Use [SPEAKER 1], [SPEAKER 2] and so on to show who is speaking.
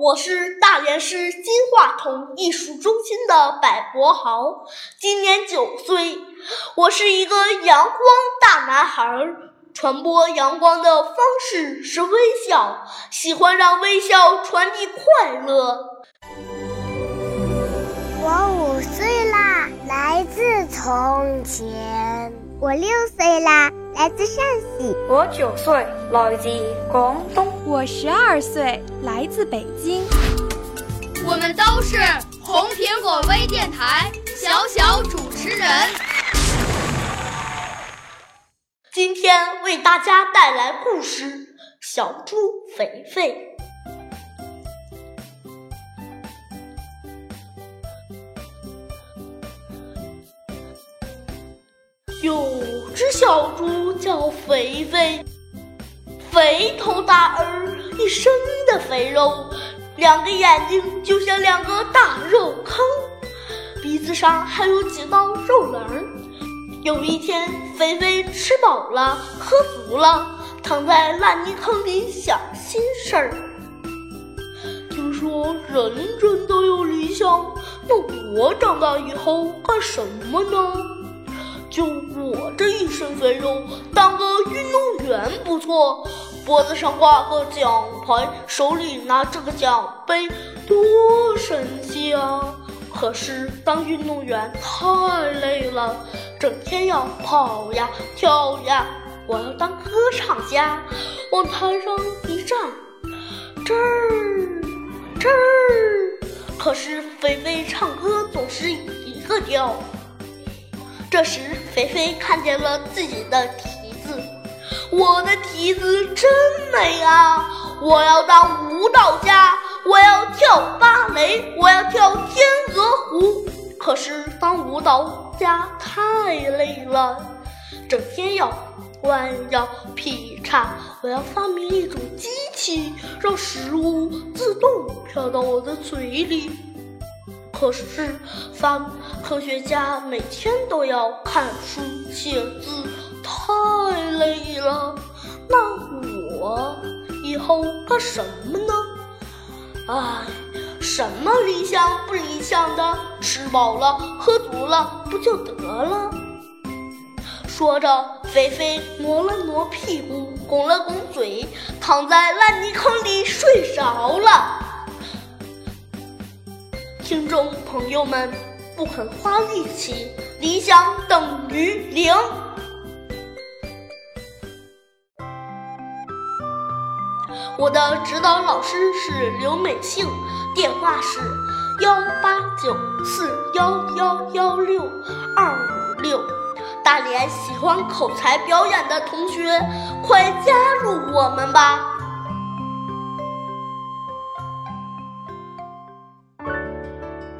[SPEAKER 1] 我是大连市金话筒艺术中心的柏博豪，今年九岁。我是一个阳光大男孩，传播阳光的方式是微笑，喜欢让微笑传递快乐。
[SPEAKER 2] 我五岁，来自从前。我六岁啦，来自陕西。
[SPEAKER 3] 我九岁，来自广东。
[SPEAKER 4] 我十二岁，来自北京。
[SPEAKER 5] 我们都是红苹果微电台小小主持人。
[SPEAKER 1] 今天为大家带来故事《小猪肥肥》。有只小猪叫肥肥，肥头大耳，一身的肥肉，两个眼睛就像两个大肉坑，鼻子上还有几道肉棱。有一天，肥肥吃饱了，喝足了，躺在烂泥坑里想心事儿。听说人人都有理想，那我长大以后干什么呢？就我这一身肥肉，当个运动员不错，脖子上挂个奖牌，手里拿着个奖杯，多神气啊！可是当运动员太累了，整天要跑呀跳呀。我要当歌唱家，往台上一站，这儿这儿。可是肥肥唱歌总是一个调。这时，肥肥看见了自己的蹄子，我的蹄子真美啊！我要当舞蹈家，我要跳芭蕾，我要跳天鹅湖。可是当舞蹈家太累了，整天要弯腰劈叉。我要发明一种机器，让食物自动飘到我的嘴里。可是，发科学家每天都要看书写字，太累了。那我以后干什么呢？唉，什么理想不理想的，吃饱了喝足了不就得了？说着，肥肥挪了挪屁股，拱了拱嘴，躺在烂泥坑里睡着了。听众朋友们，不肯花力气，理想等于零。我的指导老师是刘美杏，电话是幺八九四幺幺幺六二五六。大连喜欢口才表演的同学，快加入我们吧！